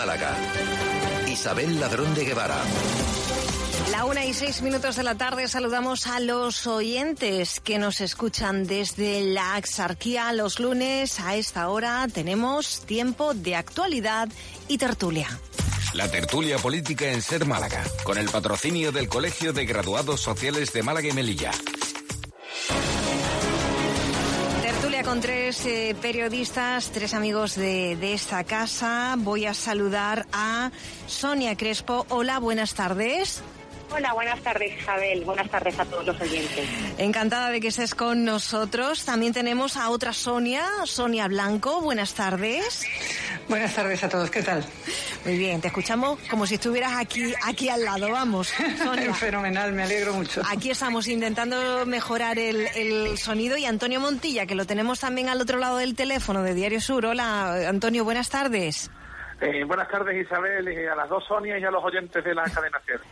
Málaga. Isabel Ladrón de Guevara. La una y seis minutos de la tarde saludamos a los oyentes que nos escuchan desde la Axarquía los lunes. A esta hora tenemos tiempo de actualidad y tertulia. La tertulia política en Ser Málaga, con el patrocinio del Colegio de Graduados Sociales de Málaga y Melilla. Con tres eh, periodistas, tres amigos de, de esta casa. Voy a saludar a Sonia Crespo. Hola, buenas tardes. Hola, buenas tardes Isabel, buenas tardes a todos los oyentes. Encantada de que estés con nosotros. También tenemos a otra Sonia, Sonia Blanco. Buenas tardes. Buenas tardes a todos, ¿qué tal? Muy bien, te escuchamos como si estuvieras aquí, aquí al lado, vamos. Sonia. Fenomenal, me alegro mucho. Aquí estamos intentando mejorar el, el, sonido y Antonio Montilla, que lo tenemos también al otro lado del teléfono de Diario Sur. Hola, Antonio, buenas tardes. Eh, buenas tardes Isabel y a las dos Sonia y a los oyentes de la cadena SER.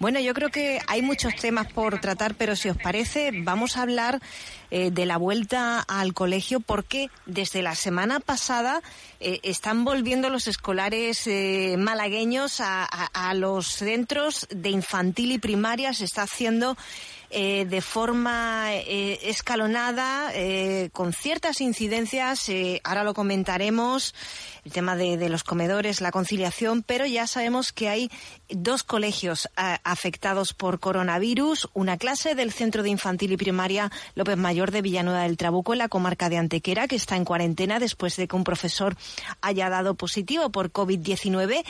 Bueno, yo creo que hay muchos temas por tratar, pero si os parece, vamos a hablar eh, de la vuelta al colegio porque desde la semana pasada eh, están volviendo los escolares eh, malagueños a, a, a, los centros de infantil y primaria. Se está haciendo de forma escalonada, con ciertas incidencias. ahora lo comentaremos el tema de, los comedores, la conciliación, pero ya sabemos que hay dos colegios afectados por coronavirus, una clase del Centro de Infantil y Primaria López Mayor de Villanueva del Trabuco en la comarca de Antequera, que está en cuarentena después de que un profesor haya dado positivo por COVID-19,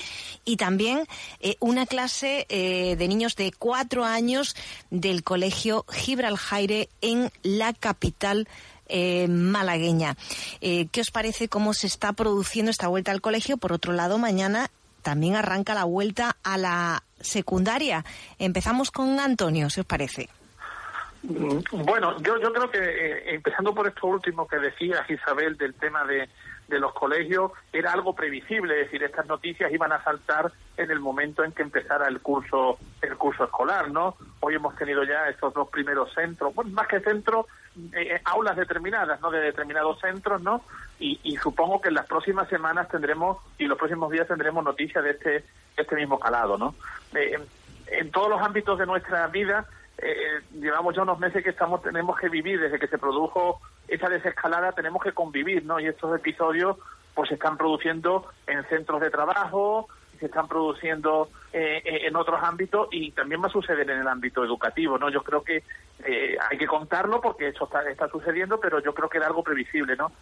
y también eh, una clase eh, de niños de cuatro años del Colegio Gibraljaire en la capital eh, malagueña. Eh, ¿Qué os parece cómo se está produciendo esta vuelta al colegio? Por otro lado, mañana también arranca la vuelta a la secundaria. Empezamos con Antonio, si os parece. Bueno, yo, yo creo que eh, empezando por esto último que decías, Isabel, del tema de, de los colegios, era algo previsible, es decir, estas noticias iban a saltar en el momento en que empezara el curso el curso escolar, ¿no? Hoy hemos tenido ya estos dos primeros centros, bueno, más que centros, eh, aulas determinadas, ¿no? De determinados centros, ¿no? Y, y, supongo que en las próximas semanas tendremos y los próximos días tendremos noticias de este este mismo calado, ¿no? Eh, en todos los ámbitos de nuestra vida eh, llevamos ya unos meses que estamos tenemos que vivir desde que se produjo esa desescalada tenemos que convivir no y estos episodios pues se están produciendo en centros de trabajo se están produciendo eh, en otros ámbitos y también va a suceder en el ámbito educativo no yo creo que eh, hay que contarlo porque esto está, está sucediendo pero yo creo que era algo previsible no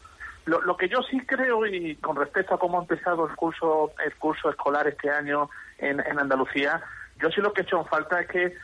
lo, lo que yo sí creo y con respecto a cómo ha empezado el curso el curso escolar este año en, en Andalucía yo sí lo que he hecho en falta es que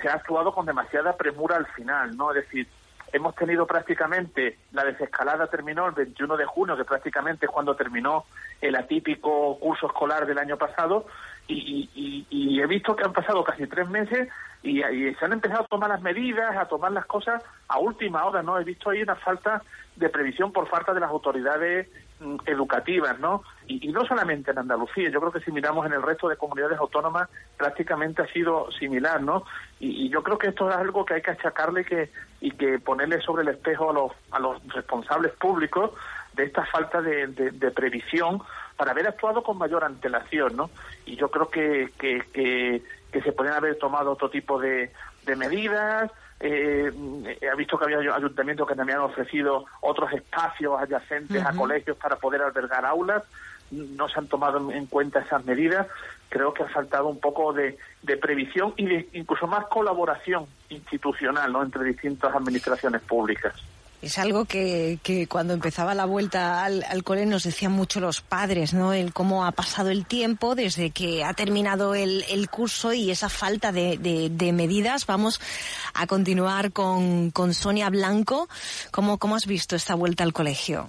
se ha actuado con demasiada premura al final, ¿no? Es decir, hemos tenido prácticamente, la desescalada terminó el 21 de junio, que prácticamente es cuando terminó el atípico curso escolar del año pasado, y, y, he visto que han pasado casi tres meses y, se han empezado a tomar las medidas, a tomar las cosas a última hora, ¿no? He visto ahí una falta de previsión por falta de las autoridades mm, educativas, ¿no? Y, no solamente en Andalucía, yo creo que si miramos en el resto de comunidades autónomas prácticamente ha sido similar, ¿no? Y, yo creo que esto es algo que hay que achacarle que, y que ponerle sobre el espejo a los, a los responsables públicos de esta falta de previsión para haber actuado con mayor antelación, ¿no? Y yo creo que, que, que, que se pueden haber tomado otro tipo de, de medidas, eh, he visto que había ayuntamientos que también han ofrecido otros espacios adyacentes uh -huh. a colegios para poder albergar aulas. No se han tomado en cuenta esas medidas. Creo que ha faltado un poco de, de previsión y de incluso más colaboración institucional ¿no? entre distintas administraciones públicas. Es algo que, que, cuando empezaba la vuelta al, al, cole nos decían mucho los padres, ¿no? El cómo ha pasado el tiempo desde que ha terminado el, curso y esa falta de, de, de, medidas. Vamos a continuar con, con Sonia Blanco. ¿Cómo, ¿Cómo has visto esta vuelta al colegio?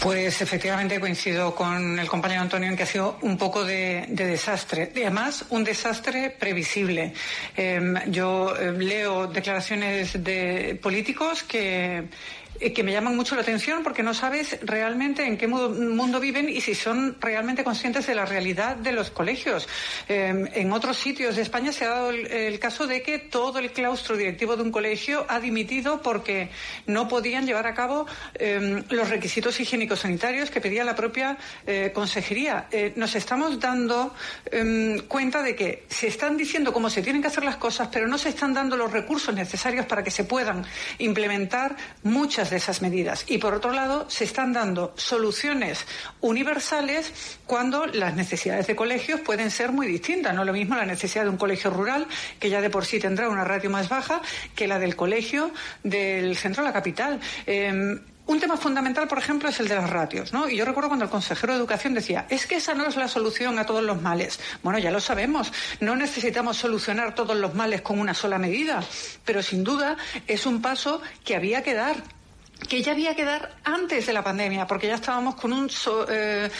Pues efectivamente coincido con el compañero Antonio en que ha sido un poco de, de desastre. Y además, un desastre previsible. Eh, yo eh, leo declaraciones de políticos que que me llaman mucho la atención porque no sabes realmente en qué mundo viven y si son realmente conscientes de la realidad de los colegios. Eh, en otros sitios de España se ha dado el, caso de que todo el claustro directivo de un colegio ha dimitido porque no podían llevar a cabo eh, los requisitos higiénicos técnicos sanitarios que pedía la propia eh, consejería. Eh, nos estamos dando em, cuenta de que se están diciendo cómo se tienen que hacer las cosas, pero no se están dando los recursos necesarios para que se puedan implementar muchas de esas medidas. Y por otro lado, se están dando soluciones universales cuando las necesidades de colegios pueden ser muy distintas. No lo mismo la necesidad de un colegio rural, que ya de por sí tendrá una ratio más baja, que la del colegio del centro de la capital. Em, un tema fundamental, por ejemplo, es el de las ratios, ¿no? Y yo recuerdo cuando el consejero de Educación decía, es que esa no es la solución a todos los males. Bueno, ya lo sabemos, no necesitamos solucionar todos los males con una sola medida, pero sin duda es un paso que había que dar que ya había que dar antes de la pandemia, porque ya estábamos con, un eh,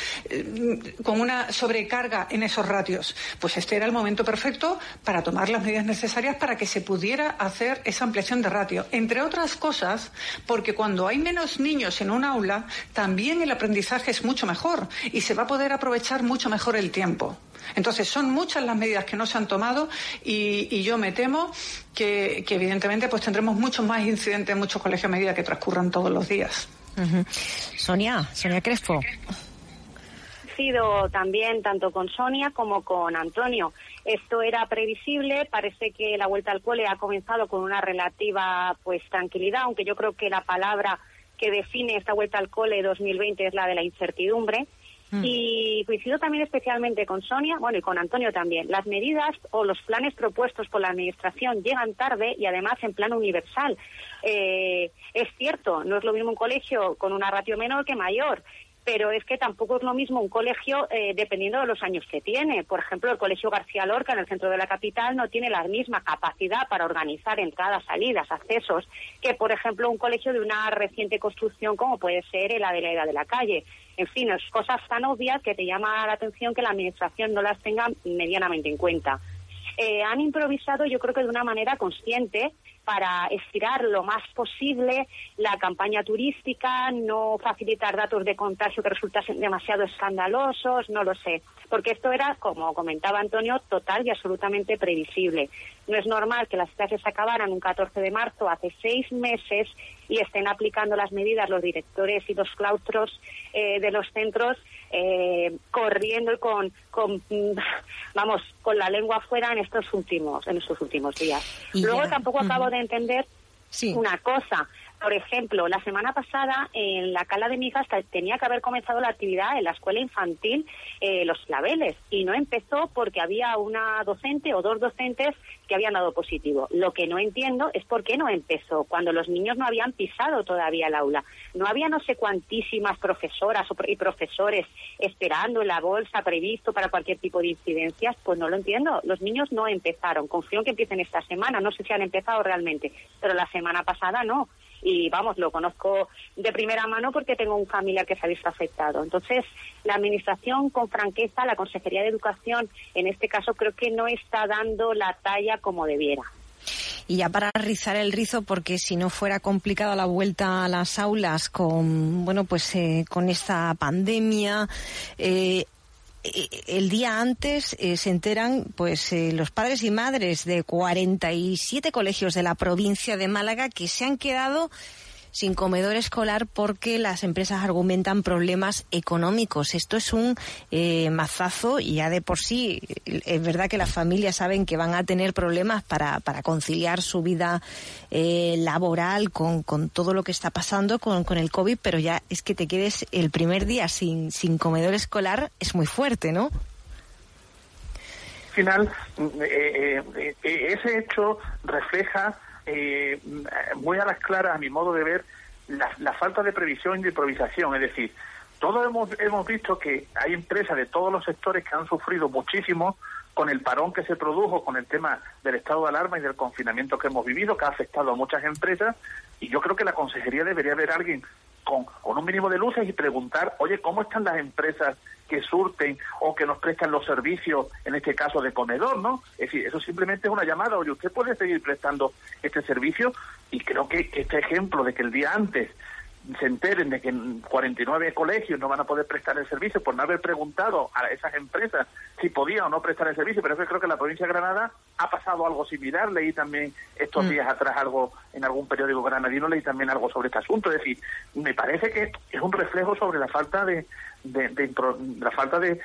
con una sobrecarga en esos ratios. Pues este era el momento perfecto para tomar las medidas necesarias para que se pudiera hacer esa ampliación de ratio. Entre otras cosas, porque cuando hay menos niños en un aula, también el aprendizaje es mucho mejor y se va a poder aprovechar mucho mejor el tiempo. Entonces, son muchas las medidas que no se han tomado y, yo me temo que, evidentemente, pues tendremos muchos más incidentes en muchos colegios a medida que transcurran todos los días. Sonia, Sonia Crespo. sido también tanto con Sonia como con Antonio. Esto era previsible, parece que la vuelta al cole ha comenzado con una relativa pues tranquilidad, aunque yo creo que la palabra que define esta vuelta al cole 2020 es la de la incertidumbre. Mm. Y coincido también especialmente con Sonia, bueno, y con Antonio también. Las medidas o los planes propuestos por la Administración llegan tarde y además en plan universal. Eh, es cierto, no es lo mismo un colegio con una ratio menor que mayor pero es que tampoco es lo mismo un colegio eh, dependiendo de los años que tiene. Por ejemplo, el Colegio García Lorca en el centro de la capital no tiene la misma capacidad para organizar entradas, salidas, accesos que, por ejemplo, un colegio de una reciente construcción como puede ser el Adelaida de la Calle. En fin, es cosas tan obvias que te llama la atención que la Administración no las tenga medianamente en cuenta. Eh, han improvisado, yo creo que de una manera consciente, para estirar lo más posible la campaña turística, no facilitar datos de contagio que resultasen demasiado escandalosos, no lo sé. Porque esto era, como comentaba Antonio, total y absolutamente previsible. No es normal que las clases acabaran un 14 de marzo hace seis meses y estén aplicando las medidas los directores y los claustros eh, de los centros eh, corriendo y con, con, vamos, con la lengua afuera en estos últimos, en estos últimos días. Luego tampoco acabo de entender una cosa. Por ejemplo, la semana pasada en la cala de mi hija tenía que haber comenzado la actividad en la escuela infantil eh, Los Claveles y no empezó porque había una docente o dos docentes que habían dado positivo. Lo que no entiendo es por qué no empezó cuando los niños no habían pisado todavía el aula. No había no sé cuantísimas profesoras y profesores esperando en la bolsa previsto para cualquier tipo de incidencias. Pues no lo entiendo. Los niños no empezaron. Confío en que empiecen esta semana. No sé si han empezado realmente, pero la semana pasada no y vamos, lo conozco de primera mano porque tengo un familiar que se ha visto afectado. Entonces, la Administración, con franqueza, la Consejería de Educación, en este caso, creo que no está dando la talla como debiera. Y ya para rizar el rizo, porque si no fuera complicada la vuelta a las aulas con, bueno, pues eh, con esta pandemia, eh, el día antes eh, se enteran pues eh, los padres y madres de 47 colegios de la provincia de Málaga que se han quedado sin comedor escolar porque las empresas argumentan problemas económicos. Esto es un eh, mazazo y ya de por sí es verdad que las familias saben que van a tener problemas para, para conciliar su vida eh, laboral con, con, todo lo que está pasando con, con, el COVID, pero ya es que te quedes el primer día sin, sin comedor escolar es muy fuerte, ¿no? Al final, eh, ese hecho refleja eh, muy a las claras, a mi modo de ver, la, falta de previsión y de improvisación. Es decir, todos hemos, hemos visto que hay empresas de todos los sectores que han sufrido muchísimo con el parón que se produjo con el tema del estado de alarma y del confinamiento que hemos vivido, que ha afectado a muchas empresas, y yo creo que la consejería debería haber alguien con, con un mínimo de luces y preguntar, oye, ¿cómo están las empresas que surten o que nos prestan los servicios, en este caso de comedor, ¿no? Es decir, eso simplemente es una llamada, oye, usted puede seguir prestando este servicio y creo que este ejemplo de que el día antes se enteren de que en 49 colegios no van a poder prestar el servicio por no haber preguntado a esas empresas si podían o no prestar el servicio, pero es que creo que en la provincia de Granada ha pasado algo similar, leí también estos mm. días atrás algo en algún periódico granadino, leí también algo sobre este asunto, es decir, me parece que es un reflejo sobre la falta de, de, la falta de,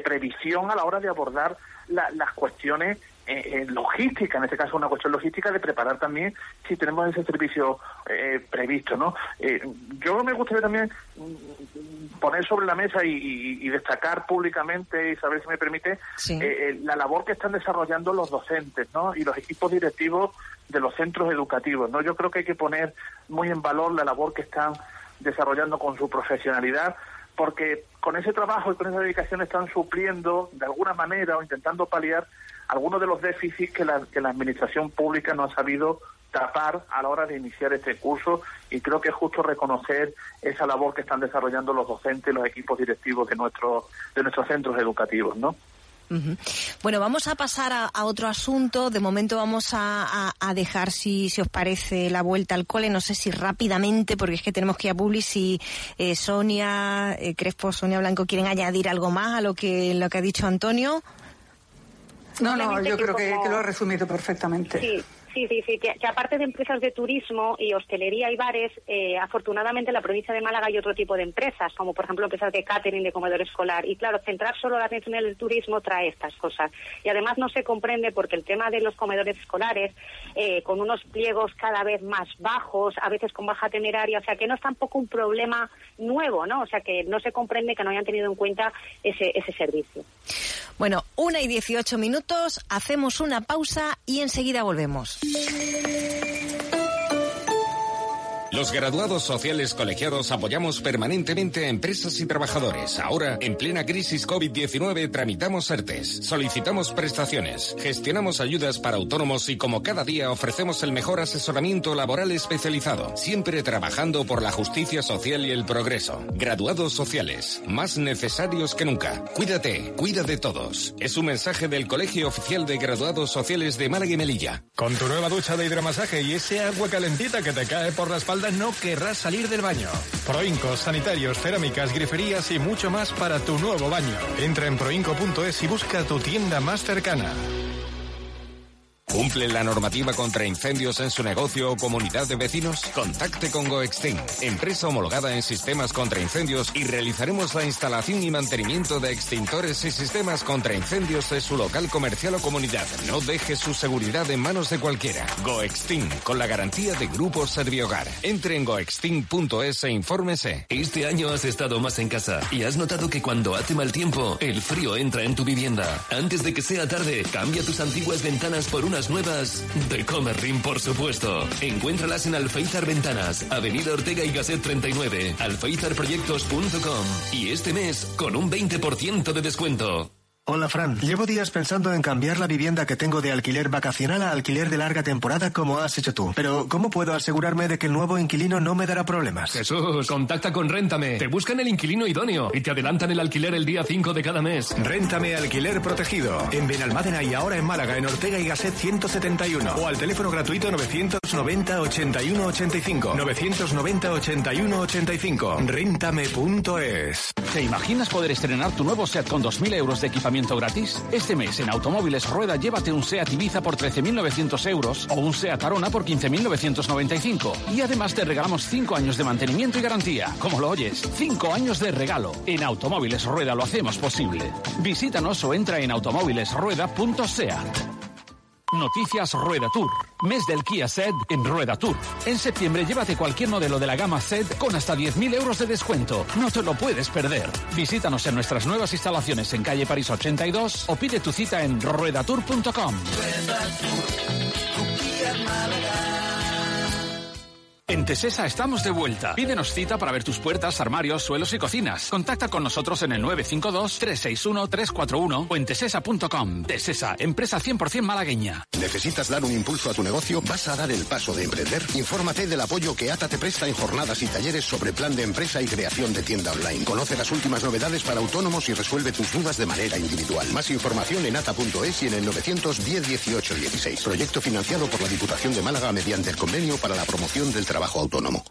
previsión a la hora de abordar las cuestiones eh, logística, en este caso una cuestión logística de preparar también si tenemos ese servicio eh, previsto, ¿no? Eh, yo me gustaría también mm, poner sobre la mesa y, destacar públicamente, y saber si me permite, eh, la labor que están desarrollando los docentes, ¿no? Y los equipos directivos de los centros educativos, ¿no? Yo creo que hay que poner muy en valor la labor que están desarrollando con su profesionalidad porque con ese trabajo y con esa dedicación están supliendo de alguna manera o intentando paliar algunos de los déficits que la, que la administración pública no ha sabido tapar a la hora de iniciar este curso y creo que es justo reconocer esa labor que están desarrollando los docentes los equipos directivos de, nuestros de nuestros centros educativos, ¿no? Bueno, vamos a pasar a, otro asunto. De momento vamos a, dejar, si, si os parece, la vuelta al cole. No sé si rápidamente, porque es que tenemos que ir a Publi, si eh, Sonia eh, Crespo, Sonia Blanco quieren añadir algo más a lo que, lo que ha dicho Antonio. No, no, yo creo que, lo ha resumido perfectamente. Sí. Sí, sí, sí, que, aparte de empresas de turismo y hostelería y bares, eh, afortunadamente en la provincia de Málaga hay otro tipo de empresas, como por ejemplo empresas de catering, de comedor escolar. Y claro, centrar solo la atención en el turismo trae estas cosas. Y además no se comprende porque el tema de los comedores escolares, eh, con unos pliegos cada vez más bajos, a veces con baja temeraria, o sea que no es tampoco un problema nuevo, ¿no? O sea que no se comprende que no hayan tenido en cuenta ese, ese servicio. Bueno, una y dieciocho minutos, hacemos una pausa y enseguida volvemos. Música Los graduados sociales colegiados apoyamos permanentemente a empresas y trabajadores. Ahora, en plena crisis COVID-19, tramitamos ERTES, solicitamos prestaciones, gestionamos ayudas para autónomos y como cada día ofrecemos el mejor asesoramiento laboral especializado, siempre trabajando por la justicia social y el progreso. Graduados sociales, más necesarios que nunca. Cuídate, cuida de todos. Es un mensaje del Colegio Oficial de Graduados Sociales de Málaga y Melilla. Con tu nueva ducha de hidromasaje y ese agua calentita que te cae por la espalda no querrás salir del baño. Proincos, sanitarios, cerámicas, griferías y mucho más para tu nuevo baño. Entra en proinco.es y busca tu tienda más cercana. ¿Cumple la normativa contra incendios en su negocio o comunidad de vecinos? Contacte con GoExtin, empresa homologada en sistemas contra incendios y realizaremos la instalación y mantenimiento de extintores y sistemas contra incendios de su local comercial o comunidad. No deje su seguridad en manos de cualquiera. GoExtin, con la garantía de Grupo Serviogar. Entre en goextin.es e infórmese. Este año has estado más en casa y has notado que cuando hace mal tiempo, el frío entra en tu vivienda. Antes de que sea tarde, cambia tus antiguas ventanas por una nuevas de Comerrin, por supuesto. Encuéntralas en Alfeizar Ventanas, Avenida Ortega y Gasset 39, alfeizarproyectos.com y este mes con un 20% de descuento. Hola Fran, llevo días pensando en cambiar la vivienda que tengo de alquiler vacacional a alquiler de larga temporada como has hecho tú. Pero ¿cómo puedo asegurarme de que el nuevo inquilino no me dará problemas? Jesús, contacta con Réntame. Te buscan el inquilino idóneo y te adelantan el alquiler el día 5 de cada mes. Réntame Alquiler Protegido. En Benalmádena y ahora en Málaga, en Ortega y Gasset 171. O al teléfono gratuito 990 81 85. 990 81 85. Réntame.es. ¿Te imaginas poder estrenar tu nuevo set con 2.000 euros de equipamiento? Gratis? Este mes en Automóviles Rueda llévate un SEAT Ibiza por 13.900 euros o un SEAT Arona por 15.995. Y además te regalamos 5 años de mantenimiento y garantía. Como lo oyes, 5 años de regalo. En Automóviles Rueda lo hacemos posible. Visítanos o entra en automóvilesrueda.seat. Noticias Rueda Tour. Mes del Kia SED en Rueda Tour. En septiembre llévate cualquier modelo de la gama SED con hasta 10.000 euros de descuento. No te lo puedes perder. Visítanos en nuestras nuevas instalaciones en calle París 82 o pide tu cita en ruedatour.com. Rueda en Tesesa estamos de vuelta. Pídenos cita para ver tus puertas, armarios, suelos y cocinas. Contacta con nosotros en el 952-361-341 o en tesesa.com. Tesesa, empresa 100% malagueña. ¿Necesitas dar un impulso a tu negocio? ¿Vas a dar el paso de emprender? Infórmate del apoyo que ATA te presta en jornadas y talleres sobre plan de empresa y creación de tienda online. Conoce las últimas novedades para autónomos y resuelve tus dudas de manera individual. Más información en ata.es y en el 910 18 16. Proyecto financiado por la Diputación de Málaga mediante el convenio para la promoción del trabajo trabajo autónomo.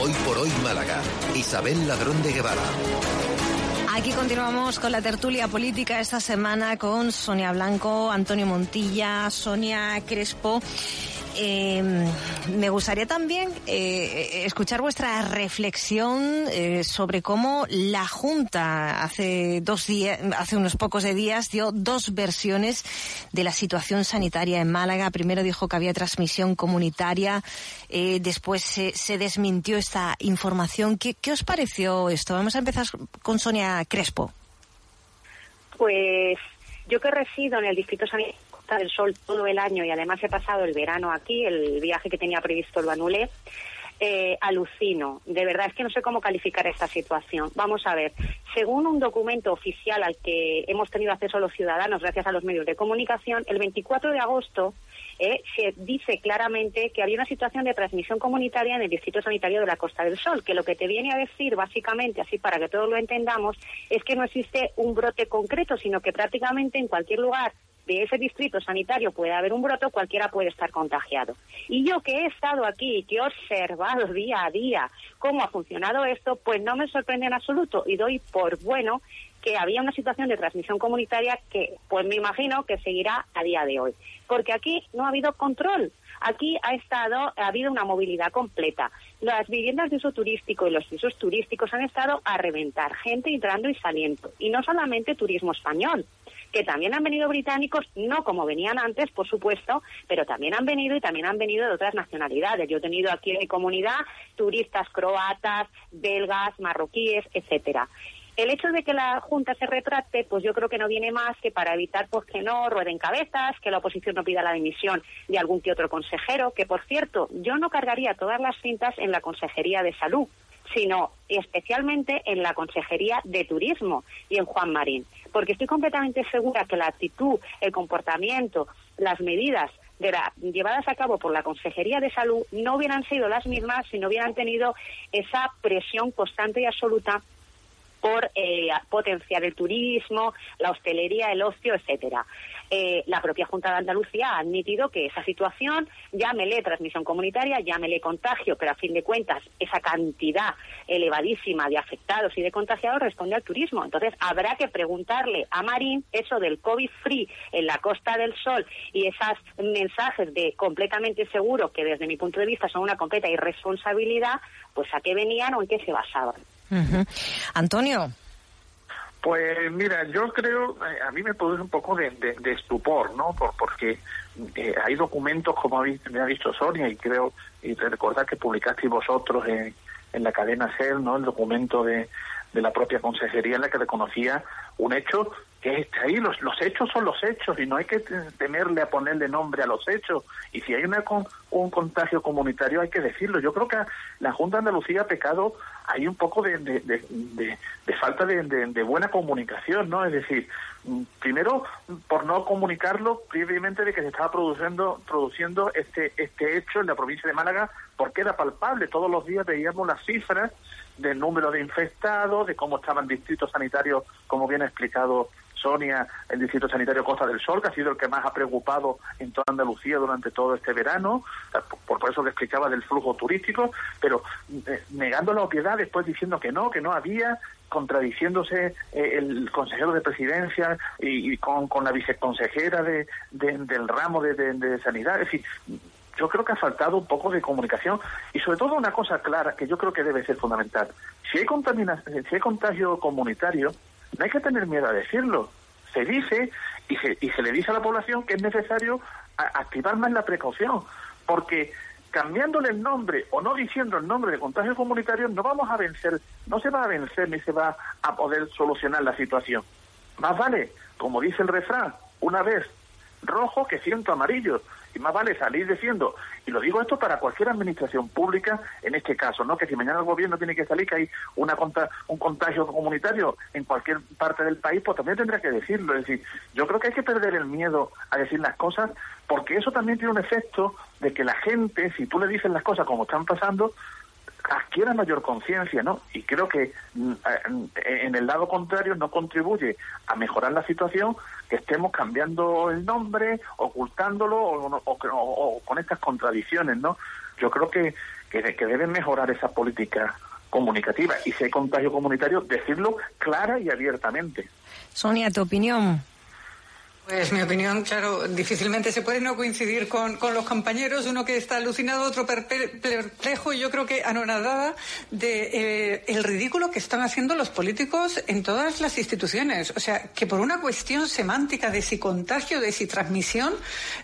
Hoy por hoy Málaga, Isabel Ladrón de Guevara. Aquí continuamos con la tertulia política esta semana con Sonia Blanco, Antonio Montilla, Sonia Crespo. Eh, me gustaría también eh, escuchar vuestra reflexión eh, sobre cómo la Junta hace dos días, hace unos pocos de días dio dos versiones de la situación sanitaria en Málaga. Primero dijo que había transmisión comunitaria, eh, después se, se, desmintió esta información. ¿Qué, ¿Qué os pareció esto? Vamos a empezar con Sonia Crespo. Pues yo que resido en el distrito sanitario del Sol todo el año y además he pasado el verano aquí, el viaje que tenía previsto lo anulé, eh, alucino. De verdad, es que no sé cómo calificar esta situación. Vamos a ver, según un documento oficial al que hemos tenido acceso los ciudadanos gracias a los medios de comunicación, el 24 de agosto eh, se dice claramente que había una situación de transmisión comunitaria en el Distrito Sanitario de la Costa del Sol, que lo que te viene a decir, básicamente, así para que todos lo entendamos, es que no existe un brote concreto, sino que prácticamente en cualquier lugar de ese distrito sanitario puede haber un brote, cualquiera puede estar contagiado. Y yo que he estado aquí que he observado día a día cómo ha funcionado esto, pues no me sorprende en absoluto y doy por bueno que había una situación de transmisión comunitaria que, pues me imagino que seguirá a día de hoy. Porque aquí no ha habido control. Aquí ha estado, ha habido una movilidad completa. Las viviendas de uso turístico y los pisos turísticos han estado a reventar, gente entrando y saliendo. Y no solamente turismo español, que también han venido británicos, no como venían antes, por supuesto, pero también han venido y también han venido de otras nacionalidades. Yo he tenido aquí en mi comunidad turistas croatas, belgas, marroquíes, etcétera. El hecho de que la Junta se retracte, pues yo creo que no viene más que para evitar pues que no rueden cabezas, que la oposición no pida la dimisión de algún que otro consejero, que por cierto, yo no cargaría todas las cintas en la Consejería de Salud, sino especialmente en la Consejería de Turismo y en Juan Marín, porque estoy completamente segura que la actitud, el comportamiento, las medidas llevadas a cabo por la Consejería de Salud no hubieran sido las mismas si no hubieran tenido esa presión constante y absoluta por eh, potenciar el turismo, la hostelería, el ocio, etcétera. Eh, la propia Junta de Andalucía ha admitido que esa situación, llámele transmisión comunitaria, llámele contagio, pero a fin de cuentas esa cantidad elevadísima de afectados y de contagiados responde al turismo. Entonces habrá que preguntarle a Marín eso del COVID free en la Costa del Sol y esos mensajes de completamente seguro que desde mi punto de vista son una completa irresponsabilidad, pues a qué venían o en qué se basaban. Uh-huh. Antonio. Pues mira, yo creo, eh, a mí me produce un poco de, estupor, ¿no? Por, porque eh, hay documentos, como me ha visto Sonia, y creo, y recordar que publicasteis vosotros en, en la cadena SER, ¿no? El documento de la propia consejería en la que reconocía un hecho que está ahí, los, los hechos son los hechos y no hay que temerle a ponerle nombre a los hechos. Y si hay una, un contagio comunitario hay que decirlo. Yo creo que la Junta de Andalucía ha pecado hay un poco de, de, de, de falta de, buena comunicación, ¿no? Es decir, primero por no comunicarlo previamente de que se estaba produciendo produciendo este este hecho en la provincia de Málaga porque era palpable todos los días veíamos las cifras del número de infectados de cómo estaban distritos sanitarios como bien ha explicado Sonia, el Distrito Sanitario Costa del Sol, que ha sido el que más ha preocupado en toda Andalucía durante todo este verano, por, por eso que explicaba del flujo turístico, pero eh, negando la obviedad, después diciendo que no, que no había, contradiciéndose eh, el consejero de presidencia y, con, con, la viceconsejera de, de, del ramo de, de Sanidad. Es decir, yo creo que ha faltado un poco de comunicación y sobre todo una cosa clara que yo creo que debe ser fundamental. Si hay, contaminación, si hay contagio comunitario, no hay que tener miedo a decirlo. Se dice y se, y se le dice a la población que es necesario activar más la precaución, porque cambiándole el nombre o no diciendo el nombre de contagio comunitario no vamos a vencer, no se va a vencer ni se va a poder solucionar la situación. Más vale, como dice el refrán, una vez rojo que ciento amarillo. Y más vale salir diciendo, y lo digo esto para cualquier administración pública, en este caso, ¿no? Que si mañana el gobierno tiene que salir que hay una un contagio comunitario en cualquier parte del país, pues también tendrá que decirlo. Es decir, yo creo que hay que perder el miedo a decir las cosas, porque eso también tiene un efecto de que la gente, si tú le dices las cosas como están pasando, adquiera mayor conciencia, ¿no? Y creo que mm, eh, en el lado contrario no contribuye a mejorar la situación que estemos cambiando el nombre, ocultándolo o, o con estas contradicciones, ¿no? Yo creo que, que, que, deben mejorar esa política comunicativa. Y si hay contagio comunitario, decirlo clara y abiertamente. Sonia, tu opinión. Pues mi opinión, claro, difícilmente se puede no coincidir con, los compañeros, uno que está alucinado, otro perplejo y yo creo que anonadada de eh, el ridículo que están haciendo los políticos en todas las instituciones. O sea, que por una cuestión semántica de si contagio, de si transmisión,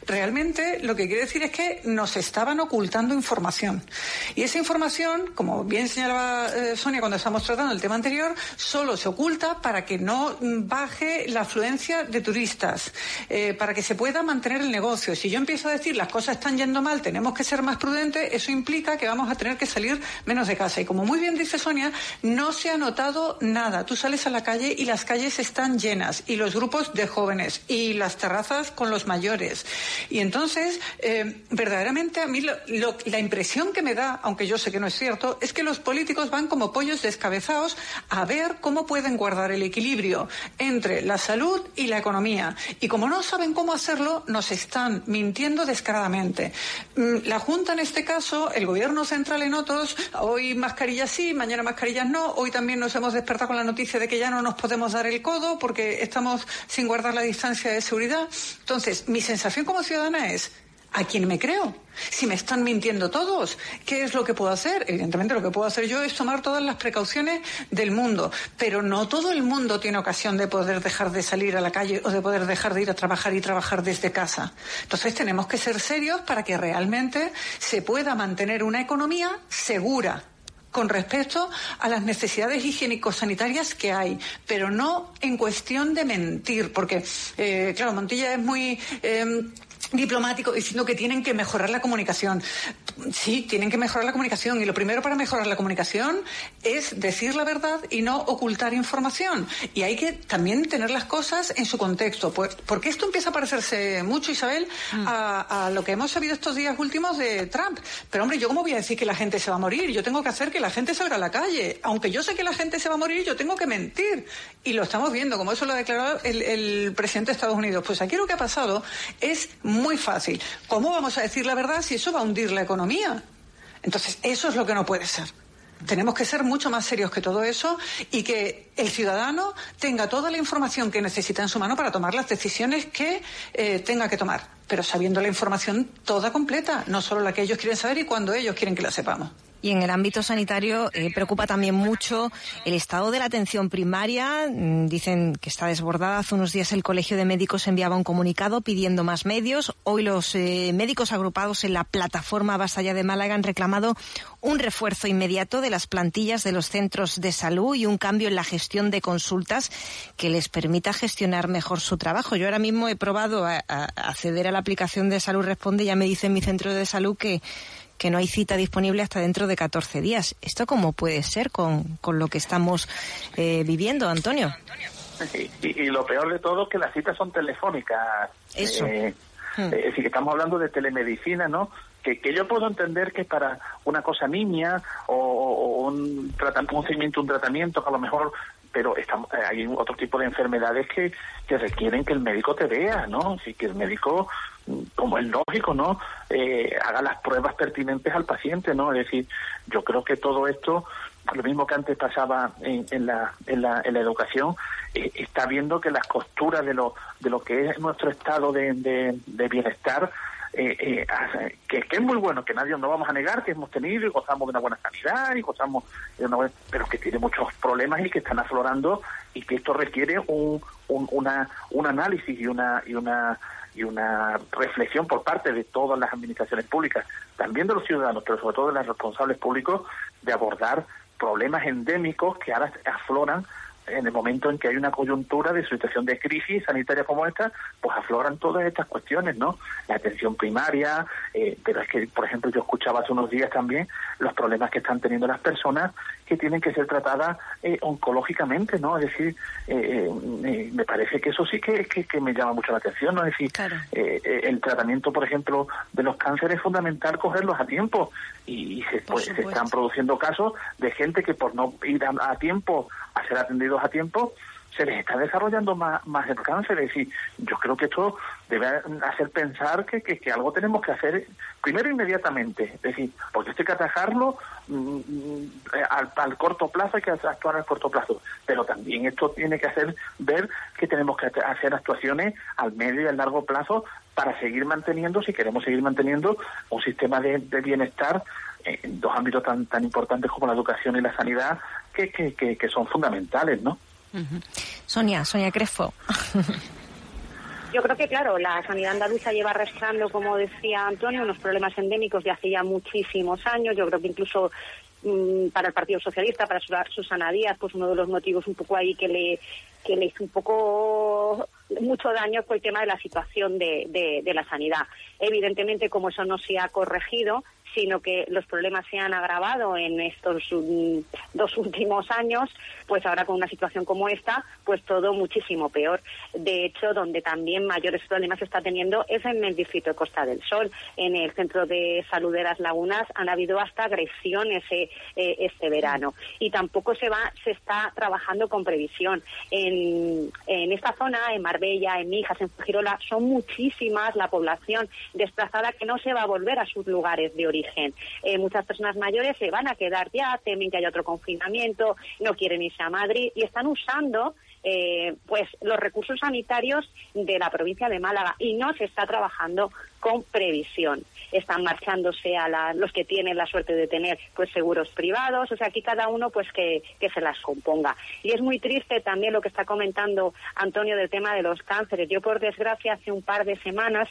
realmente lo que quiere decir es que nos estaban ocultando información. Y esa información, como bien señalaba eh, Sonia cuando estábamos tratando el tema anterior, solo se oculta para que no baje la afluencia de turistas eh, para que se pueda mantener el negocio. Si yo empiezo a decir las cosas están yendo mal, tenemos que ser más prudentes, eso implica que vamos a tener que salir menos de casa. Y como muy bien dice Sonia, no se ha notado nada. Tú sales a la calle y las calles están llenas, y los grupos de jóvenes, y las terrazas con los mayores. Y entonces, eh, verdaderamente a mí la impresión que me da, aunque yo sé que no es cierto, es que los políticos van como pollos descabezados a ver cómo pueden guardar el equilibrio entre la salud y la economía. Como no saben cómo hacerlo, nos están mintiendo descaradamente. Mm, la Junta en este caso, el Gobierno central en otros, hoy mascarillas sí, mañana mascarillas no, hoy también nos hemos despertado con la noticia de que ya no nos podemos dar el codo porque estamos sin guardar la distancia de seguridad. Entonces, mi sensación como ciudadana es, ¿a quién me creo? Si me están mintiendo todos, ¿qué es lo que puedo hacer? Evidentemente lo que puedo hacer yo es tomar todas las precauciones del mundo, pero no todo el mundo tiene ocasión de poder dejar de salir a la calle o de poder dejar de ir a trabajar y trabajar desde casa. Entonces tenemos que ser serios para que realmente se pueda mantener una economía segura con respecto a las necesidades higiénico-sanitarias que hay, pero no en cuestión de mentir, porque, eh, claro, Montilla es muy eh, diplomático diciendo que tienen que mejorar la comunicación. Sí, tienen que mejorar la comunicación y lo primero para mejorar la comunicación es decir la verdad y no ocultar información. Y hay que también tener las cosas en su contexto, pues, porque esto empieza a parecerse mucho, Isabel, mm. a, lo que hemos sabido estos días últimos de Trump. Pero hombre, yo cómo voy a decir que la gente se va a morir? Yo tengo que hacer que la gente salga a la calle. Aunque yo sé que la gente se va a morir, yo tengo que mentir. Y lo estamos viendo, como eso lo ha declarado el, el presidente de Estados Unidos. Pues aquí lo que ha pasado es muy fácil. ¿Cómo vamos a decir la verdad si eso va a hundir la economía? Entonces, eso es lo que no puede ser. Tenemos que ser mucho más serios que todo eso y que el ciudadano tenga toda la información que necesita en su mano para tomar las decisiones que eh, tenga que tomar, pero sabiendo la información toda completa, no solo la que ellos quieren saber y cuando ellos quieren que la sepamos. Y en el ámbito sanitario eh, preocupa también mucho el estado de la atención primaria. Mm, dicen que está desbordada. Hace unos días el Colegio de Médicos enviaba un comunicado pidiendo más medios. Hoy los eh, médicos agrupados en la plataforma Basalla de Málaga han reclamado un refuerzo inmediato de las plantillas de los centros de salud y un cambio en la gestión de consultas que les permita gestionar mejor su trabajo. Yo ahora mismo he probado a, acceder a la aplicación de Salud Responde. Ya me dice en mi centro de salud que que no hay cita disponible hasta dentro de 14 días. ¿Esto cómo puede ser con, con lo que estamos eh, viviendo, Antonio? Y, lo peor de todo es que las citas son telefónicas. Eso. Eh, hmm. Es decir, que estamos hablando de telemedicina, ¿no? Que, que, yo puedo entender que para una cosa niña o, un, tratamiento, un tratamiento que a lo mejor pero estamos, eh, hay otro tipo de enfermedades que, que requieren que el médico te vea, ¿no? Y que el médico como es lógico, ¿no? Eh, haga las pruebas pertinentes al paciente, ¿no? Es decir, yo creo que todo esto, lo mismo que antes pasaba en, en, la, en, la, en la educación, eh, está viendo que las costuras de lo, de lo que es nuestro estado de, de, bienestar eh, que, que, es muy bueno, que nadie nos vamos a negar que hemos tenido y gozamos de una buena calidad y gozamos de una buena, pero que tiene muchos problemas y que están aflorando y que esto requiere un, un, una, un análisis y una y una y una reflexión por parte de todas las administraciones públicas, también de los ciudadanos, pero sobre todo de los responsables públicos, de abordar problemas endémicos que ahora afloran en el momento en que hay una coyuntura de situación de crisis sanitaria como esta, pues afloran todas estas cuestiones, ¿no? La atención primaria, eh, pero es que, por ejemplo, yo escuchaba hace unos días también los problemas que están teniendo las personas que tienen que ser tratadas eh, oncológicamente, ¿no? Es decir, eh, me parece que eso sí que, que, me llama mucho la atención, ¿no? Es decir, el tratamiamiento, por ejemplo, de los cánceres es fundamental cogerlos a tiempo y, se, pues, se están produciendo casos de gente que por no ir a tiempo a ser atendidos a tiempo, se les está desarrollando más, más el cáncer. Es decir, yo creo que esto debe hacer pensar que, que, algo tenemos que hacer primero inmediatamente. Es decir, porque esto hay que atajarlo mm, mm, al, corto plazo hay que actuar al corto plazo, pero también esto tiene que hacer ver que tenemos que hacer actuaciones al medio y al largo plazo para seguir manteniendo, si queremos seguir manteniendo un sistema de, bienestar en dos ámbitos tan, tan importantes como la educación y la sanidad, que, que, que, son fundamentales, ¿no? Sonia, Sonia Crespo. Yo creo que, claro, la sanidad andaluza lleva arrastrando, como decía Antonio, unos problemas endémicos de hace ya muchísimos años. Yo creo que incluso mm, para el Partido Socialista, para Susana Díaz, pues uno de los motivos un poco ahí que le, que le hizo un poco mucho daño fue el tema de la situación de, de la sanidad. Evidentemente, como eso no se ha corregido, sino que los problemas se han agravado en estos mm, dos últimos años, pues ahora con una situación como esta, pues todo muchísimo peor. De hecho, donde también mayores problemas se está teniendo es en el distrito de Costa del Sol. En el centro de salud de las lagunas han habido hasta agresiones eh, eh, este verano. Y tampoco se va, se está trabajando con previsión. En, en esta zona, en Marbella, en Mijas, en Fujirola, son muchísimas la población desplazada que no se va a volver a sus lugares de origen eh, muchas personas mayores se van a quedar ya, temen que haya otro confinamiento, no quieren irse a Madrid y están usando eh, pues los recursos sanitarios de la provincia de Málaga y no se está trabajando con previsión. Están marchándose a los que tienen la suerte de tener pues seguros privados, o sea, aquí cada uno pues que se las componga. Y es muy triste también lo que está comentando Antonio del tema de los cánceres. Yo por desgracia hace un par de semanas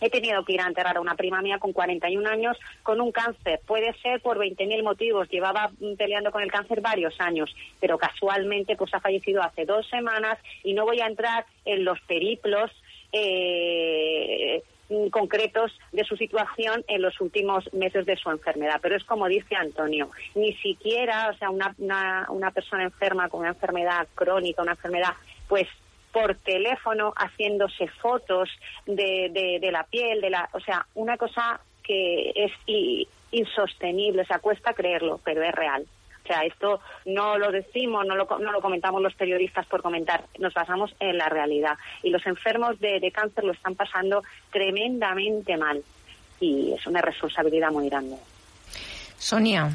He tenido que ir a enterrar a una prima mía con 41 años con un cáncer. Puede ser por 20.000 motivos. Llevaba peleando con el cáncer varios años, pero casualmente pues ha fallecido hace dos semanas y no voy a entrar en los periplos eh, concretos de su situación en los últimos meses de su enfermedad. Pero es como dice Antonio, ni siquiera, o sea, una, una, una persona enferma con una enfermedad crónica, una enfermedad, pues por teléfono haciéndose fotos de, de, la piel, de la, o sea, una cosa que es insostenible, o sea, cuesta creerlo, pero es real. O sea, esto no lo decimos, no lo, no lo comentamos los periodistas por comentar, nos basamos en la realidad. Y los enfermos de, de cáncer lo están pasando tremendamente mal y es una responsabilidad muy grande. Sonia,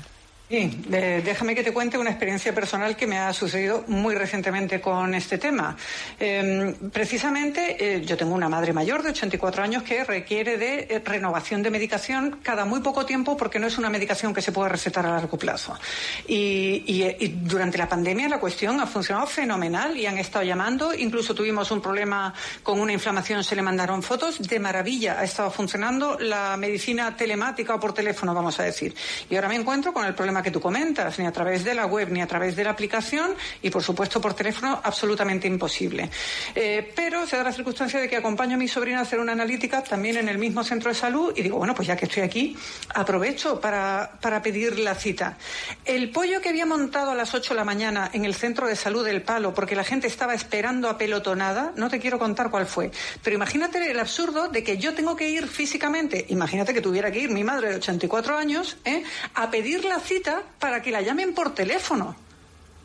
Sí, déjame que te cuente una experiencia personal que me ha sucedido muy recientemente con este tema. Em, precisamente, eh, yo tengo una madre mayor de 84 años que requiere de eh, renovación de medicación cada muy poco tiempo porque no es una medicación que se pueda recetar a largo plazo. Y, y, durante la pandemia la cuestión ha funcionado fenomenal y han estado llamando. Incluso tuvimos un problema con una inflamación, se le mandaron fotos. De maravilla ha estado funcionando la medicina telemática o por teléfono, vamos a decir. Y ahora me encuentro con el problema que tú comentas, ni a través de la web, ni a través de la aplicación y, por supuesto, por teléfono, absolutamente imposible. Eh, pero se da la circunstancia de que acompaño a mi sobrina a hacer una analítica también en el mismo centro de salud y digo, bueno, pues ya que estoy aquí, aprovecho para, para pedir la cita. El pollo que había montado a las 8 de la mañana en el centro de salud del Palo, porque la gente estaba esperando a pelotonada, no te quiero contar cuál fue, pero imagínate el absurdo de que yo tengo que ir físicamente, imagínate que tuviera que ir mi madre de 84 años, ¿eh? a pedir la cita para que la llamen por teléfono.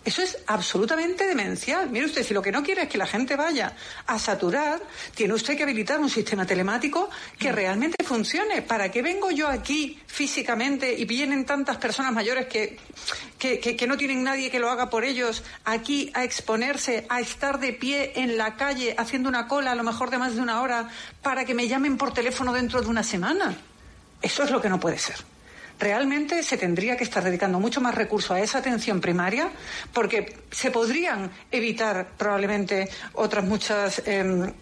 Eso es absolutamente demencial. Mire usted, si lo que no quiere es que la gente vaya a saturar, tiene usted que habilitar un sistema telemático que realmente funcione. ¿Para qué vengo yo aquí físicamente y vienen tantas personas mayores que, que, que, no tienen nadie que lo haga por ellos aquí a exponerse, a estar de pie en la calle haciendo una cola a lo mejor de más de una hora para que me llamen por teléfono dentro de una semana? Eso es lo que no puede ser realmente se tendría que estar dedicando mucho más recursos a esa atención primaria porque se podrían evitar probablemente otras muchas. Em,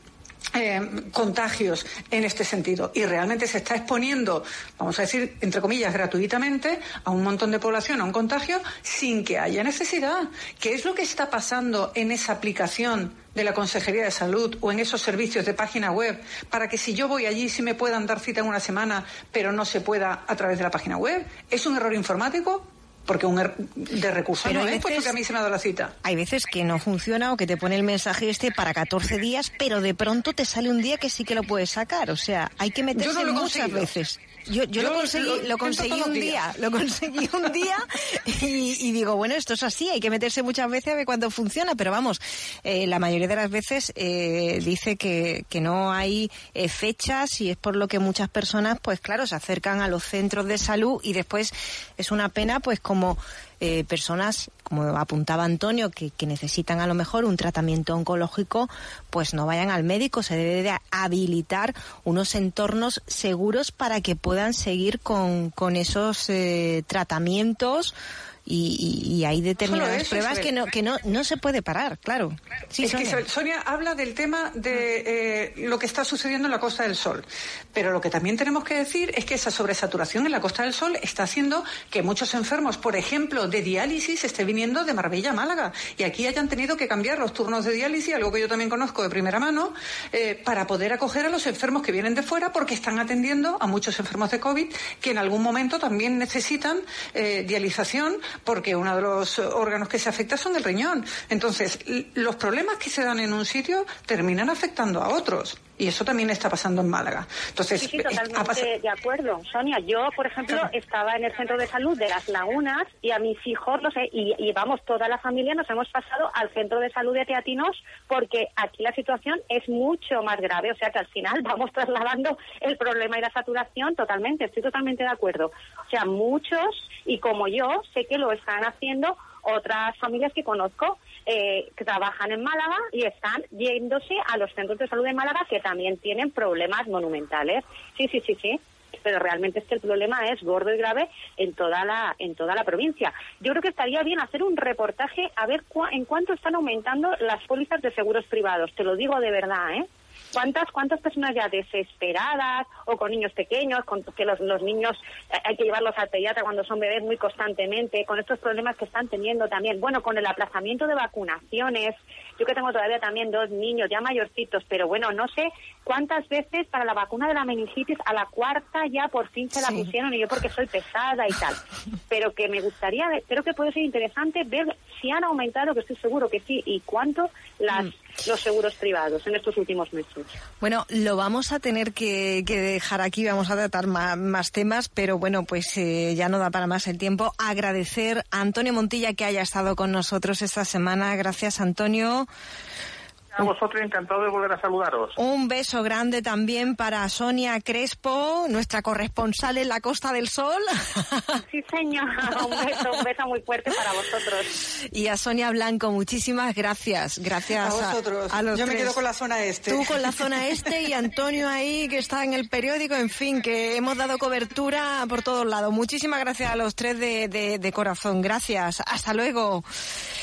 em, contagios en este sentido y realmente se está exponiendo, vamos a decir, entre comillas, gratuitamente a un montón de población a un contagio sin que haya necesidad. ¿Qué es lo que está pasando en esa aplicación de la Consejería de Salud o en esos servicios de página web para que si yo voy allí sí me puedan dar cita en una semana, pero no se pueda a través de la página web? ¿Es un error informático? Porque un er de recursos no es, a mí se me ha dado la cita. Hay veces que no funciona o que te pone el mensaje este para 14 días, pero de pronto te sale un día que sí que lo puedes sacar. O sea, hay que meterse muchas veces. Yo, yo, lo conseguí, lo, conseguí un día, lo conseguí un día y, digo, bueno, esto es así, hay que meterse muchas veces a ver cuándo funciona, pero vamos, eh, la mayoría de las veces eh, dice que, que no hay eh, fechas y es por lo que muchas personas, pues claro, se acercan a los centros de salud y después es una pena, pues como eh, personas, como apuntaba Antonio, que, necesitan a lo mejor un tratamiento oncológico, pues no vayan al médico. Se debe de habilitar unos entornos seguros para que puedan seguir con, con esos eh, tratamientos y, hay determinadas pruebas que no que no, no se puede parar, claro. Sí, Sonia. Sonia habla del tema de eh, lo que está sucediendo en la Costa del Sol, pero lo que también tenemos que decir es que esa sobresaturación en la Costa del Sol está haciendo que muchos enfermos, por ejemplo, de diálisis, estén viniendo de Marbella a Málaga y aquí hayan tenido que cambiar los turnos de diálisis, algo que yo también conozco de primera mano, eh, para poder acoger a los enfermos que vienen de fuera porque están atendiendo a muchos enfermos de COVID que en algún momento también necesitan eh, dialización porque uno de los órganos que se afecta son el riñón. Entonces, los problemas que se dan en un sitio terminan afectando a otros. Y eso también está pasando en Málaga. Entonces, sí, sí, totalmente de acuerdo, Sonia. Yo, por ejemplo, estaba en el centro de salud de Las Lagunas y a mis hijos, no sé, y, y, vamos, toda la familia nos hemos pasado al centro de salud de Teatinos porque aquí la situación es mucho más grave. O sea que al final vamos trasladando el problema y la saturación totalmente. Estoy totalmente de acuerdo. O sea, muchos, y como yo, sé que lo están haciendo otras familias que conozco eh, que trabajan en Málaga y están yéndose a los centros de salud de Málaga que también tienen problemas monumentales. Sí, sí, sí, sí. Pero realmente este el problema es gordo y grave en toda la en toda la provincia. Yo creo que estaría bien hacer un reportaje a ver en cuánto están aumentando las pólizas de seguros privados. Te lo digo de verdad, ¿eh? ¿Cuántas, cuántas personas ya desesperadas o con niños pequeños, con que los, los niños eh, hay que llevarlos al pediatra cuando son bebés muy constantemente, con estos problemas que están teniendo también, bueno, con el aplazamiento de vacunaciones, yo que tengo todavía también dos niños ya mayorcitos, pero bueno, no sé cuántas veces para la vacuna de la meningitis a la cuarta ya por fin se la pusieron y yo porque soy pesada y tal. Pero que me gustaría, creo que puede ser interesante ver si han aumentado, que estoy seguro que sí, y cuánto las, mm. los seguros privados en estos últimos meses. Bueno, lo vamos a tener que, dejar aquí, vamos a tratar más, temas, pero bueno, pues eh, ya no da para más el tiempo. Agradecer a Antonio Montilla que haya estado con nosotros esta semana. Gracias, Antonio. A vosotros encantado de volver a saludaros. Un beso grande también para Sonia Crespo, nuestra corresponsal en la Costa del Sol. Sí, señor. Un beso, un beso muy fuerte para vosotros. Y a Sonia Blanco, muchísimas gracias. Gracias a vosotros. Yo me quedo con la zona este. Tú con la zona este y Antonio ahí que está en el periódico. En fin, que hemos dado cobertura por todos lados. Muchísimas gracias a los tres de, de corazón. Gracias. Hasta luego.